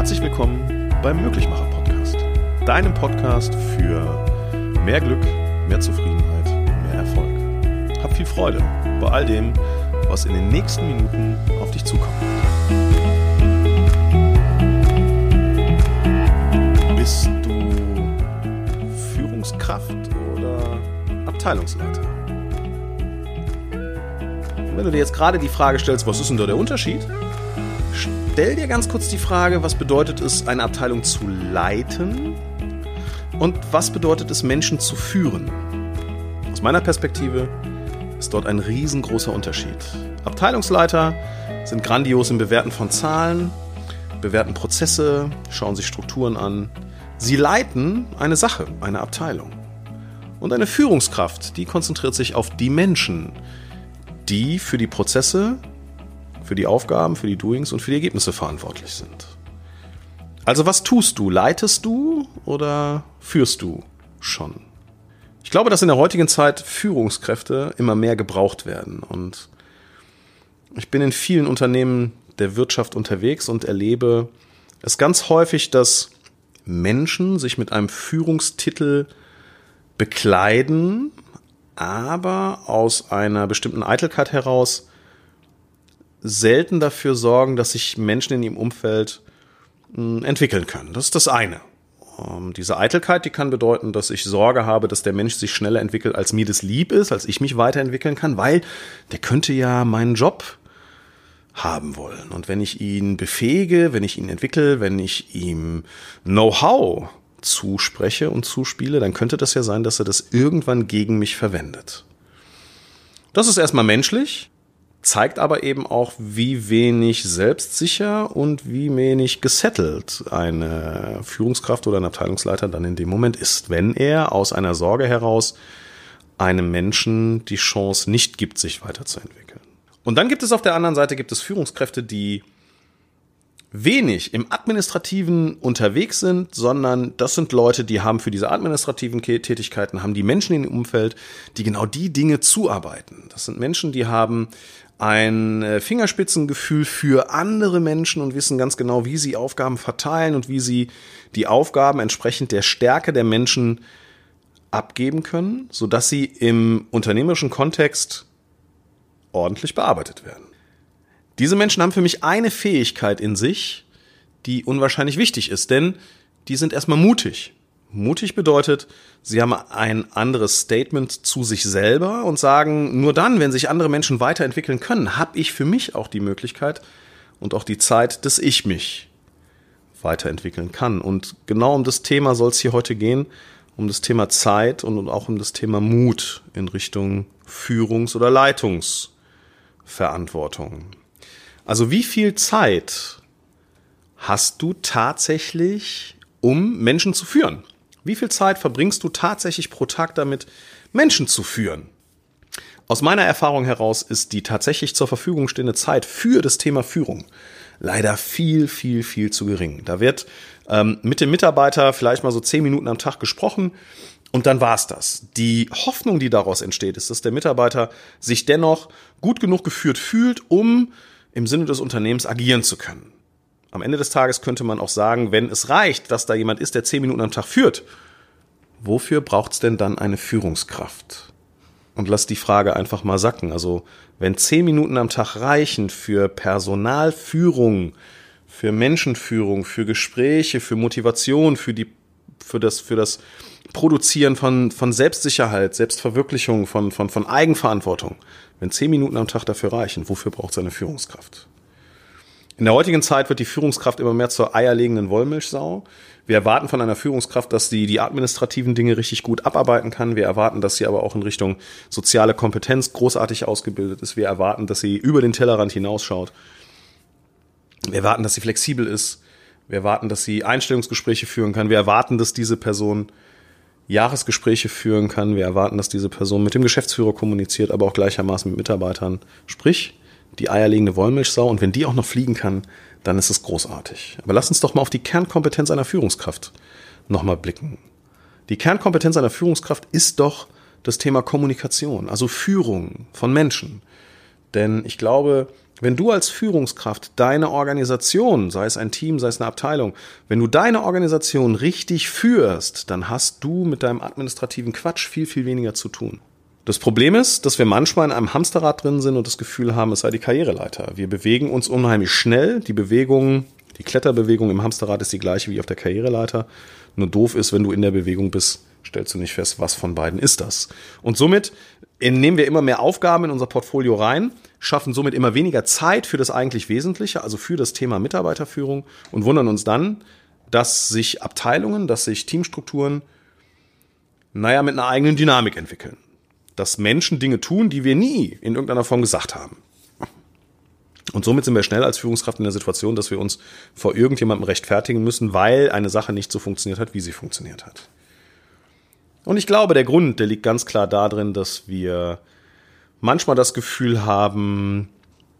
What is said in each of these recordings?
Herzlich willkommen beim Möglichmacher Podcast, deinem Podcast für mehr Glück, mehr Zufriedenheit, mehr Erfolg. Hab viel Freude bei all dem, was in den nächsten Minuten auf dich zukommt. Bist du Führungskraft oder Abteilungsleiter? Wenn du dir jetzt gerade die Frage stellst, was ist denn da der Unterschied? Stell dir ganz kurz die Frage, was bedeutet es, eine Abteilung zu leiten und was bedeutet es, Menschen zu führen? Aus meiner Perspektive ist dort ein riesengroßer Unterschied. Abteilungsleiter sind grandios im Bewerten von Zahlen, bewerten Prozesse, schauen sich Strukturen an. Sie leiten eine Sache, eine Abteilung. Und eine Führungskraft, die konzentriert sich auf die Menschen, die für die Prozesse, für die Aufgaben, für die Doings und für die Ergebnisse verantwortlich sind. Also was tust du? Leitest du oder führst du schon? Ich glaube, dass in der heutigen Zeit Führungskräfte immer mehr gebraucht werden. Und ich bin in vielen Unternehmen der Wirtschaft unterwegs und erlebe es ganz häufig, dass Menschen sich mit einem Führungstitel bekleiden, aber aus einer bestimmten Eitelkeit heraus selten dafür sorgen, dass sich Menschen in ihrem Umfeld hm, entwickeln können. Das ist das eine. Ähm, diese Eitelkeit, die kann bedeuten, dass ich Sorge habe, dass der Mensch sich schneller entwickelt, als mir das lieb ist, als ich mich weiterentwickeln kann, weil der könnte ja meinen Job haben wollen. Und wenn ich ihn befähige, wenn ich ihn entwickle, wenn ich ihm Know-how zuspreche und zuspiele, dann könnte das ja sein, dass er das irgendwann gegen mich verwendet. Das ist erstmal menschlich, zeigt aber eben auch, wie wenig selbstsicher und wie wenig gesettelt eine Führungskraft oder ein Abteilungsleiter dann in dem Moment ist, wenn er aus einer Sorge heraus einem Menschen die Chance nicht gibt, sich weiterzuentwickeln. Und dann gibt es auf der anderen Seite gibt es Führungskräfte, die wenig im Administrativen unterwegs sind, sondern das sind Leute, die haben für diese administrativen Tätigkeiten, haben die Menschen in dem Umfeld, die genau die Dinge zuarbeiten. Das sind Menschen, die haben ein äh, Fingerspitzengefühl für andere Menschen und wissen ganz genau, wie sie Aufgaben verteilen und wie sie die Aufgaben entsprechend der Stärke der Menschen abgeben können, sodass sie im unternehmerischen Kontext ordentlich bearbeitet werden. Diese Menschen haben für mich eine Fähigkeit in sich, die unwahrscheinlich wichtig ist, denn die sind erstmal mutig. Mutig bedeutet, sie haben ein anderes Statement zu sich selber und sagen, nur dann, wenn sich andere Menschen weiterentwickeln können, habe ich für mich auch die Möglichkeit und auch die Zeit, dass ich mich weiterentwickeln kann. Und genau um das Thema soll es hier heute gehen, um das Thema Zeit und auch um das Thema Mut in Richtung Führungs- oder Leitungsverantwortung. Also wie viel Zeit hast du tatsächlich, um Menschen zu führen? Wie viel Zeit verbringst du tatsächlich pro Tag damit, Menschen zu führen? Aus meiner Erfahrung heraus ist die tatsächlich zur Verfügung stehende Zeit für das Thema Führung leider viel, viel, viel zu gering. Da wird ähm, mit dem Mitarbeiter vielleicht mal so zehn Minuten am Tag gesprochen und dann war's das. Die Hoffnung, die daraus entsteht, ist, dass der Mitarbeiter sich dennoch gut genug geführt fühlt, um im Sinne des Unternehmens agieren zu können. Am Ende des Tages könnte man auch sagen, wenn es reicht, dass da jemand ist, der zehn Minuten am Tag führt, wofür braucht es denn dann eine Führungskraft? Und lass die Frage einfach mal sacken. Also, wenn zehn Minuten am Tag reichen für Personalführung, für Menschenführung, für Gespräche, für Motivation, für die, für das, für das Produzieren von, von Selbstsicherheit, Selbstverwirklichung, von, von, von Eigenverantwortung, wenn zehn Minuten am Tag dafür reichen, wofür braucht es eine Führungskraft? In der heutigen Zeit wird die Führungskraft immer mehr zur eierlegenden Wollmilchsau. Wir erwarten von einer Führungskraft, dass sie die administrativen Dinge richtig gut abarbeiten kann. Wir erwarten, dass sie aber auch in Richtung soziale Kompetenz großartig ausgebildet ist. Wir erwarten, dass sie über den Tellerrand hinausschaut. Wir erwarten, dass sie flexibel ist. Wir erwarten, dass sie Einstellungsgespräche führen kann. Wir erwarten, dass diese Person Jahresgespräche führen kann. Wir erwarten, dass diese Person mit dem Geschäftsführer kommuniziert, aber auch gleichermaßen mit Mitarbeitern. Sprich, die eierlegende Wollmilchsau. Und wenn die auch noch fliegen kann, dann ist es großartig. Aber lass uns doch mal auf die Kernkompetenz einer Führungskraft nochmal blicken. Die Kernkompetenz einer Führungskraft ist doch das Thema Kommunikation, also Führung von Menschen. Denn ich glaube, Wenn du als Führungskraft deine Organisation, sei es ein Team, sei es eine Abteilung, wenn du deine Organisation richtig führst, dann hast du mit deinem administrativen Quatsch viel, viel weniger zu tun. Das Problem ist, dass wir manchmal in einem Hamsterrad drin sind und das Gefühl haben, es sei die Karriereleiter. Wir bewegen uns unheimlich schnell. Die Bewegung, die Kletterbewegung im Hamsterrad ist die gleiche wie auf der Karriereleiter. Nur doof ist, wenn du in der Bewegung bist, stellst du nicht fest, was von beiden ist das. Und somit nehmen wir immer mehr Aufgaben in unser Portfolio rein, schaffen somit immer weniger Zeit für das eigentlich Wesentliche, also für das Thema Mitarbeiterführung und wundern uns dann, dass sich Abteilungen, dass sich Teamstrukturen, naja, mit einer eigenen Dynamik entwickeln. Dass Menschen Dinge tun, die wir nie in irgendeiner Form gesagt haben. Und somit sind wir schnell als Führungskraft in der Situation, dass wir uns vor irgendjemandem rechtfertigen müssen, weil eine Sache nicht so funktioniert hat, wie sie funktioniert hat. Und ich glaube, der Grund, der liegt ganz klar darin, dass wir manchmal das Gefühl haben,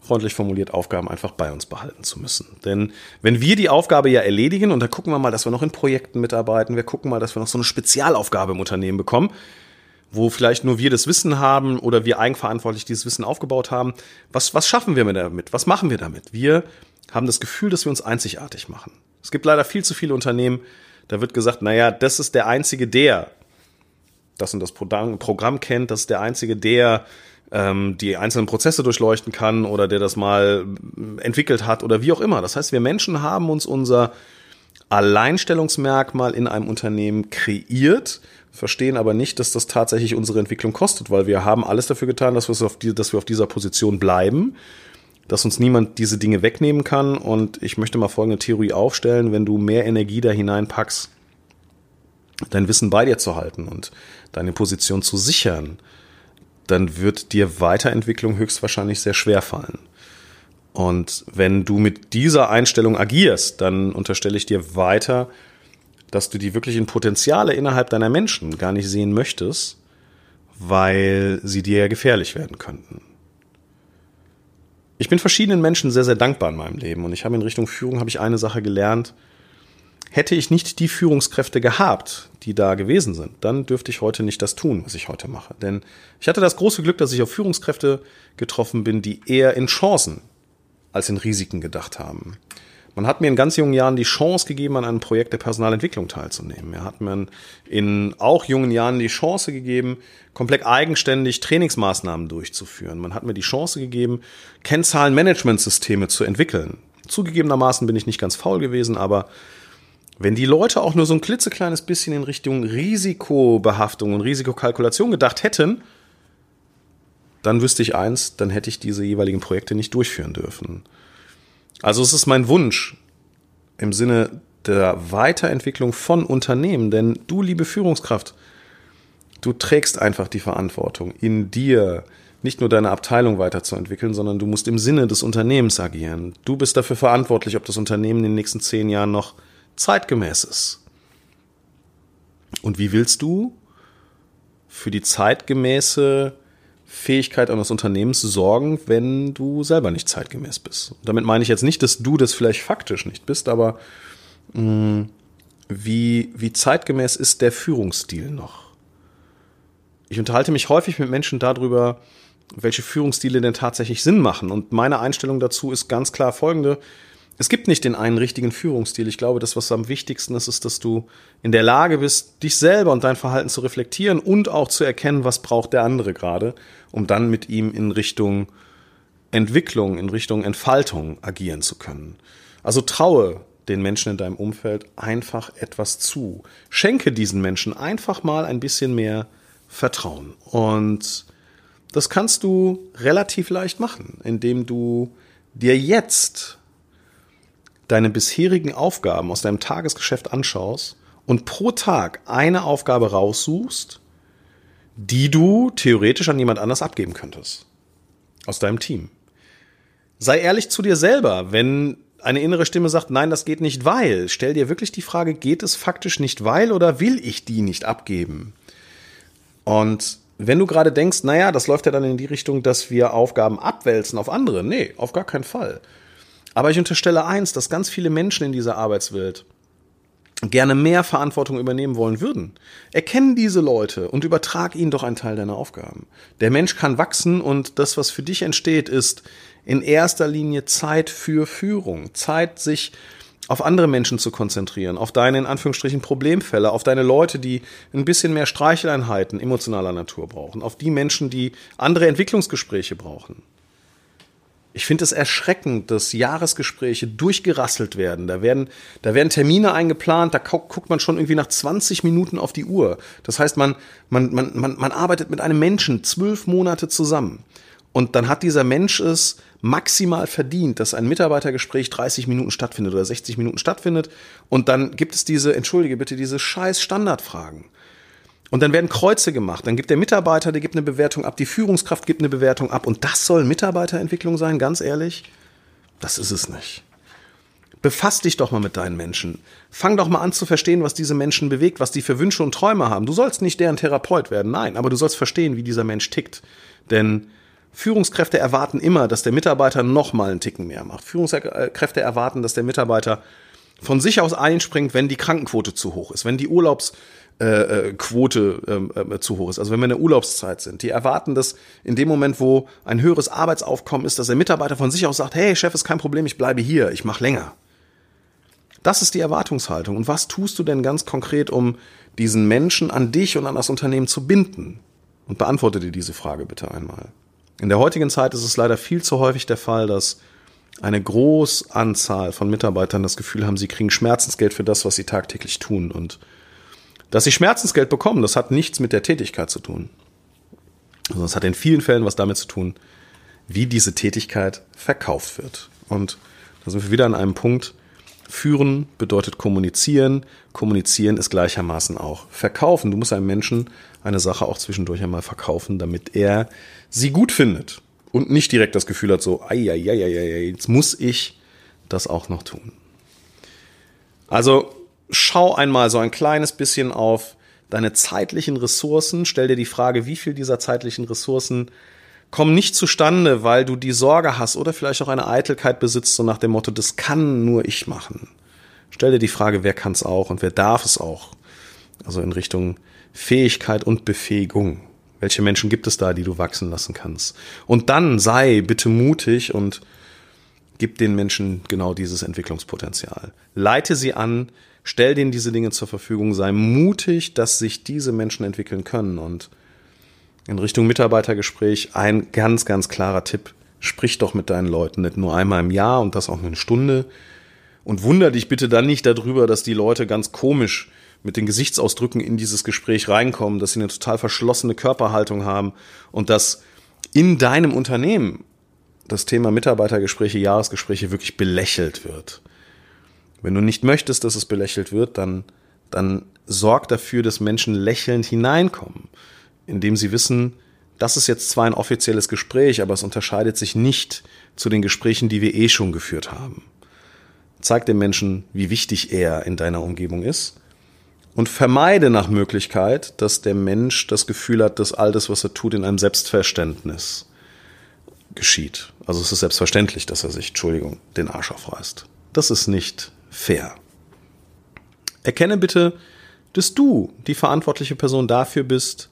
freundlich formuliert, Aufgaben einfach bei uns behalten zu müssen. Denn wenn wir die Aufgabe ja erledigen, und da gucken wir mal, dass wir noch in Projekten mitarbeiten, wir gucken mal, dass wir noch so eine Spezialaufgabe im Unternehmen bekommen, wo vielleicht nur wir das Wissen haben oder wir eigenverantwortlich dieses Wissen aufgebaut haben. Was, was schaffen wir damit? Was machen wir damit? Wir haben das Gefühl, dass wir uns einzigartig machen. Es gibt leider viel zu viele Unternehmen, da wird gesagt, naja, das ist der einzige, der das und das Programm kennt, das ist der einzige, der ähm, die einzelnen Prozesse durchleuchten kann oder der das mal entwickelt hat oder wie auch immer. Das heißt, wir Menschen haben uns unser Alleinstellungsmerkmal in einem Unternehmen kreiert, verstehen aber nicht, dass das tatsächlich unsere Entwicklung kostet, weil wir haben alles dafür getan, dass wir auf, die, dass wir auf dieser Position bleiben, dass uns niemand diese Dinge wegnehmen kann. Und ich möchte mal folgende Theorie aufstellen, wenn du mehr Energie da hineinpackst, dein Wissen bei dir zu halten und deine Position zu sichern, dann wird dir Weiterentwicklung höchstwahrscheinlich sehr schwer fallen. Und wenn du mit dieser Einstellung agierst, dann unterstelle ich dir weiter, dass du die wirklichen Potenziale innerhalb deiner Menschen gar nicht sehen möchtest, weil sie dir ja gefährlich werden könnten. Ich bin verschiedenen Menschen sehr, sehr dankbar in meinem Leben und ich habe in Richtung Führung habe ich eine Sache gelernt, Hätte ich nicht die Führungskräfte gehabt, die da gewesen sind, dann dürfte ich heute nicht das tun, was ich heute mache. Denn ich hatte das große Glück, dass ich auf Führungskräfte getroffen bin, die eher in Chancen als in Risiken gedacht haben. Man hat mir in ganz jungen Jahren die Chance gegeben, an einem Projekt der Personalentwicklung teilzunehmen. Er hat mir in auch jungen Jahren die Chance gegeben, komplett eigenständig Trainingsmaßnahmen durchzuführen. Man hat mir die Chance gegeben, Kennzahlenmanagementsysteme zu entwickeln. Zugegebenermaßen bin ich nicht ganz faul gewesen, aber wenn die Leute auch nur so ein klitzekleines bisschen in Richtung Risikobehaftung und Risikokalkulation gedacht hätten, dann wüsste ich eins, dann hätte ich diese jeweiligen Projekte nicht durchführen dürfen. Also es ist mein Wunsch im Sinne der Weiterentwicklung von Unternehmen, denn du, liebe Führungskraft, du trägst einfach die Verantwortung in dir, nicht nur deine Abteilung weiterzuentwickeln, sondern du musst im Sinne des Unternehmens agieren. Du bist dafür verantwortlich, ob das Unternehmen in den nächsten zehn Jahren noch zeitgemäß ist. Und wie willst du für die zeitgemäße Fähigkeit eines Unternehmens sorgen, wenn du selber nicht zeitgemäß bist? Damit meine ich jetzt nicht, dass du das vielleicht faktisch nicht bist, aber mh, mm, wie, wie zeitgemäß ist der Führungsstil noch? Ich unterhalte mich häufig mit Menschen darüber, welche Führungsstile denn tatsächlich Sinn machen. Und meine Einstellung dazu ist ganz klar folgende es gibt nicht den einen richtigen Führungsstil. Ich glaube, das, was am wichtigsten ist, ist, dass du in der Lage bist, dich selber und dein Verhalten zu reflektieren und auch zu erkennen, was braucht der andere gerade, um dann mit ihm in Richtung Entwicklung, in Richtung Entfaltung agieren zu können. Also traue den Menschen in deinem Umfeld einfach etwas zu. Schenke diesen Menschen einfach mal ein bisschen mehr Vertrauen. Und das kannst du relativ leicht machen, indem du dir jetzt deine bisherigen Aufgaben aus deinem Tagesgeschäft anschaust und pro Tag eine Aufgabe raussuchst, die du theoretisch an jemand anders abgeben könntest. Aus deinem Team. Sei ehrlich zu dir selber, wenn eine innere Stimme sagt, nein, das geht nicht, weil. Stell dir wirklich die Frage, geht es faktisch nicht, weil oder will ich die nicht abgeben? Und wenn du gerade denkst, naja, das läuft ja dann in die Richtung, dass wir Aufgaben abwälzen auf andere. Nee, auf gar keinen Fall. Aber ich unterstelle eins, dass ganz viele Menschen in dieser Arbeitswelt gerne mehr Verantwortung übernehmen wollen würden. Erkennen diese Leute und übertrag ihnen doch einen Teil deiner Aufgaben. Der Mensch kann wachsen und das, was für dich entsteht, ist in erster Linie Zeit für Führung, Zeit, sich auf andere Menschen zu konzentrieren, auf deine in Anführungsstrichen Problemfälle, auf deine Leute, die ein bisschen mehr Streicheleinheiten emotionaler Natur brauchen, auf die Menschen, die andere Entwicklungsgespräche brauchen. Ich finde es erschreckend, dass Jahresgespräche durchgerasselt werden. Da werden, da werden Termine eingeplant, da guckt man schon irgendwie nach 20 Minuten auf die Uhr. Das heißt, man, man, man, man, man arbeitet mit einem Menschen zwölf Monate zusammen. Und dann hat dieser Mensch es maximal verdient, dass ein Mitarbeitergespräch 30 Minuten stattfindet oder 60 Minuten stattfindet. Und dann gibt es diese, entschuldige bitte, diese scheiß Standardfragen. Und dann werden Kreuze gemacht. Dann gibt der Mitarbeiter, der gibt eine Bewertung ab, die Führungskraft gibt eine Bewertung ab. Und das soll Mitarbeiterentwicklung sein, ganz ehrlich? Das ist es nicht. Befass dich doch mal mit deinen Menschen. Fang doch mal an zu verstehen, was diese Menschen bewegt, was die für Wünsche und Träume haben. Du sollst nicht deren Therapeut werden, nein, aber du sollst verstehen, wie dieser Mensch tickt. Denn Führungskräfte erwarten immer, dass der Mitarbeiter noch mal einen Ticken mehr macht. Führungskräfte erwarten, dass der Mitarbeiter von sich aus einspringt, wenn die Krankenquote zu hoch ist, wenn die Urlaubsquote äh, äh, zu hoch ist, also wenn wir in der Urlaubszeit sind. Die erwarten, dass in dem Moment, wo ein höheres Arbeitsaufkommen ist, dass der Mitarbeiter von sich aus sagt, hey Chef, ist kein Problem, ich bleibe hier, ich mache länger. Das ist die Erwartungshaltung. Und was tust du denn ganz konkret, um diesen Menschen an dich und an das Unternehmen zu binden? Und beantworte dir diese Frage bitte einmal. In der heutigen Zeit ist es leider viel zu häufig der Fall, dass eine große Anzahl von Mitarbeitern das Gefühl haben, sie kriegen Schmerzensgeld für das, was sie tagtäglich tun. Und dass sie Schmerzensgeld bekommen, das hat nichts mit der Tätigkeit zu tun. Also das hat in vielen Fällen was damit zu tun, wie diese Tätigkeit verkauft wird. Und da sind wir wieder an einem Punkt, Führen bedeutet kommunizieren. Kommunizieren ist gleichermaßen auch verkaufen. Du musst einem Menschen eine Sache auch zwischendurch einmal verkaufen, damit er sie gut findet und nicht direkt das Gefühl hat, so, ei, ei, ei, ei, jetzt muss ich das auch noch tun. Also schau einmal so ein kleines bisschen auf deine zeitlichen Ressourcen. Stell dir die Frage, wie viel dieser zeitlichen Ressourcen kommen nicht zustande, weil du die Sorge hast oder vielleicht auch eine Eitelkeit besitzt, so nach dem Motto, das kann nur ich machen. Stell dir die Frage, wer kann es auch und wer darf es auch? Also in Richtung Fähigkeit und Befähigung. Welche Menschen gibt es da, die du wachsen lassen kannst? Und dann sei bitte mutig und gib den Menschen genau dieses Entwicklungspotenzial. Leite sie an, stell denen diese Dinge zur Verfügung, sei mutig, dass sich diese Menschen entwickeln können und in Richtung Mitarbeitergespräch ein ganz, ganz klarer Tipp. Sprich doch mit deinen Leuten nicht nur einmal im Jahr und das auch eine Stunde. Und wunder dich bitte dann nicht darüber, dass die Leute ganz komisch mit den Gesichtsausdrücken in dieses Gespräch reinkommen, dass sie eine total verschlossene Körperhaltung haben und dass in deinem Unternehmen das Thema Mitarbeitergespräche, Jahresgespräche wirklich belächelt wird. Wenn du nicht möchtest, dass es belächelt wird, dann, dann sorg dafür, dass Menschen lächelnd hineinkommen indem sie wissen, das ist jetzt zwar ein offizielles Gespräch, aber es unterscheidet sich nicht zu den Gesprächen, die wir eh schon geführt haben. Zeig dem Menschen, wie wichtig er in deiner Umgebung ist und vermeide nach Möglichkeit, dass der Mensch das Gefühl hat, dass all das, was er tut, in einem Selbstverständnis geschieht. Also es ist selbstverständlich, dass er sich, Entschuldigung, den Arsch aufreißt. Das ist nicht fair. Erkenne bitte, dass du die verantwortliche Person dafür bist,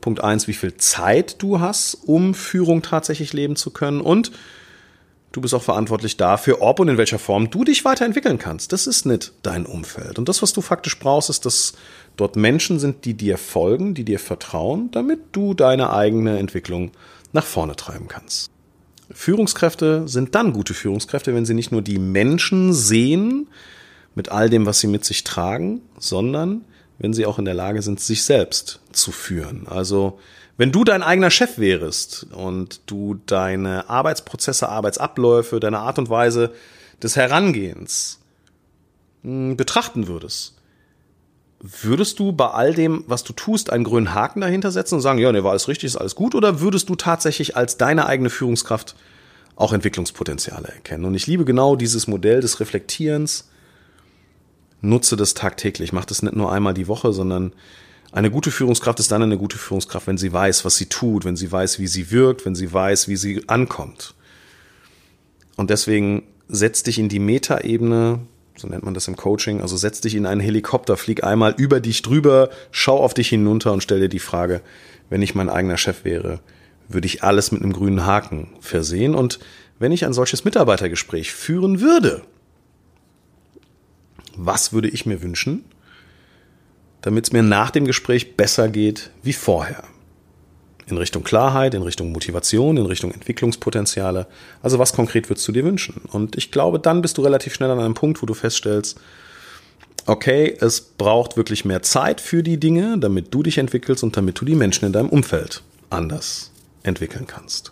Punkt eins, wie viel Zeit du hast, um Führung tatsächlich leben zu können. Und du bist auch verantwortlich dafür, ob und in welcher Form du dich weiterentwickeln kannst. Das ist nicht dein Umfeld. Und das, was du faktisch brauchst, ist, dass dort Menschen sind, die dir folgen, die dir vertrauen, damit du deine eigene Entwicklung nach vorne treiben kannst. Führungskräfte sind dann gute Führungskräfte, wenn sie nicht nur die Menschen sehen mit all dem, was sie mit sich tragen, sondern wenn sie auch in der Lage sind, sich selbst zu führen. Also wenn du dein eigener Chef wärest und du deine Arbeitsprozesse, Arbeitsabläufe, deine Art und Weise des Herangehens hm, betrachten würdest, würdest du bei all dem, was du tust, einen grünen Haken dahinter setzen und sagen, ja, ne, war alles richtig, ist alles gut, oder würdest du tatsächlich als deine eigene Führungskraft auch Entwicklungspotenziale erkennen? Und ich liebe genau dieses Modell des Reflektierens, nutze das tagtäglich. Mach das nicht nur einmal die Woche, sondern eine gute Führungskraft ist dann eine gute Führungskraft, wenn sie weiß, was sie tut, wenn sie weiß, wie sie wirkt, wenn sie weiß, wie sie ankommt. Und deswegen setz dich in die Metaebene, so nennt man das im Coaching, also setz dich in einen Helikopter, flieg einmal über dich drüber, schau auf dich hinunter und stell dir die Frage, wenn ich mein eigener Chef wäre, würde ich alles mit einem grünen Haken versehen und wenn ich ein solches Mitarbeitergespräch führen würde, was würde ich mir wünschen, damit es mir nach dem Gespräch besser geht wie vorher? In Richtung Klarheit, in Richtung Motivation, in Richtung Entwicklungspotenziale. Also was konkret würdest du dir wünschen? Und ich glaube, dann bist du relativ schnell an einem Punkt, wo du feststellst, okay, es braucht wirklich mehr Zeit für die Dinge, damit du dich entwickelst und damit du die Menschen in deinem Umfeld anders entwickeln kannst.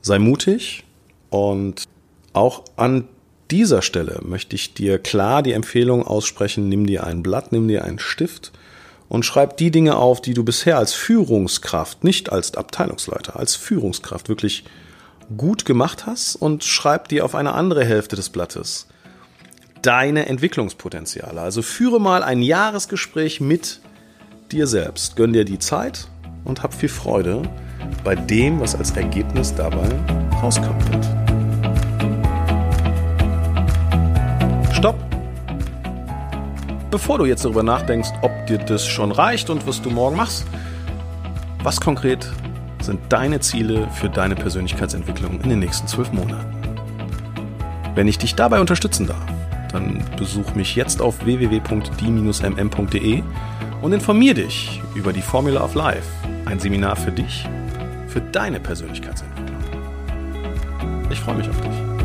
Sei mutig und auch an dieser Stelle möchte ich dir klar die Empfehlung aussprechen, nimm dir ein Blatt, nimm dir einen Stift und schreib die Dinge auf, die du bisher als Führungskraft, nicht als Abteilungsleiter, als Führungskraft wirklich gut gemacht hast und schreib dir auf eine andere Hälfte des Blattes deine Entwicklungspotenziale. Also führe mal ein Jahresgespräch mit dir selbst. Gönn dir die Zeit und hab viel Freude bei dem, was als Ergebnis dabei rauskommen wird. Bevor du jetzt darüber nachdenkst, ob dir das schon reicht und was du morgen machst, was konkret sind deine Ziele für deine Persönlichkeitsentwicklung in den nächsten zwölf Monaten? Wenn ich dich dabei unterstützen darf, dann besuch mich jetzt auf www.die-mm.de und informier dich über die Formula of Life, ein Seminar für dich, für deine Persönlichkeitsentwicklung. Ich freue mich auf dich.